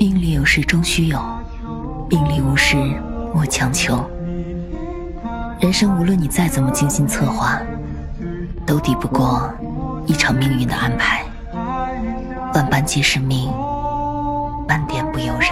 命里有时终须有命里无时莫强求人生无论你再怎么精心策划都抵不过一场命运的安排万般皆是命半点不由人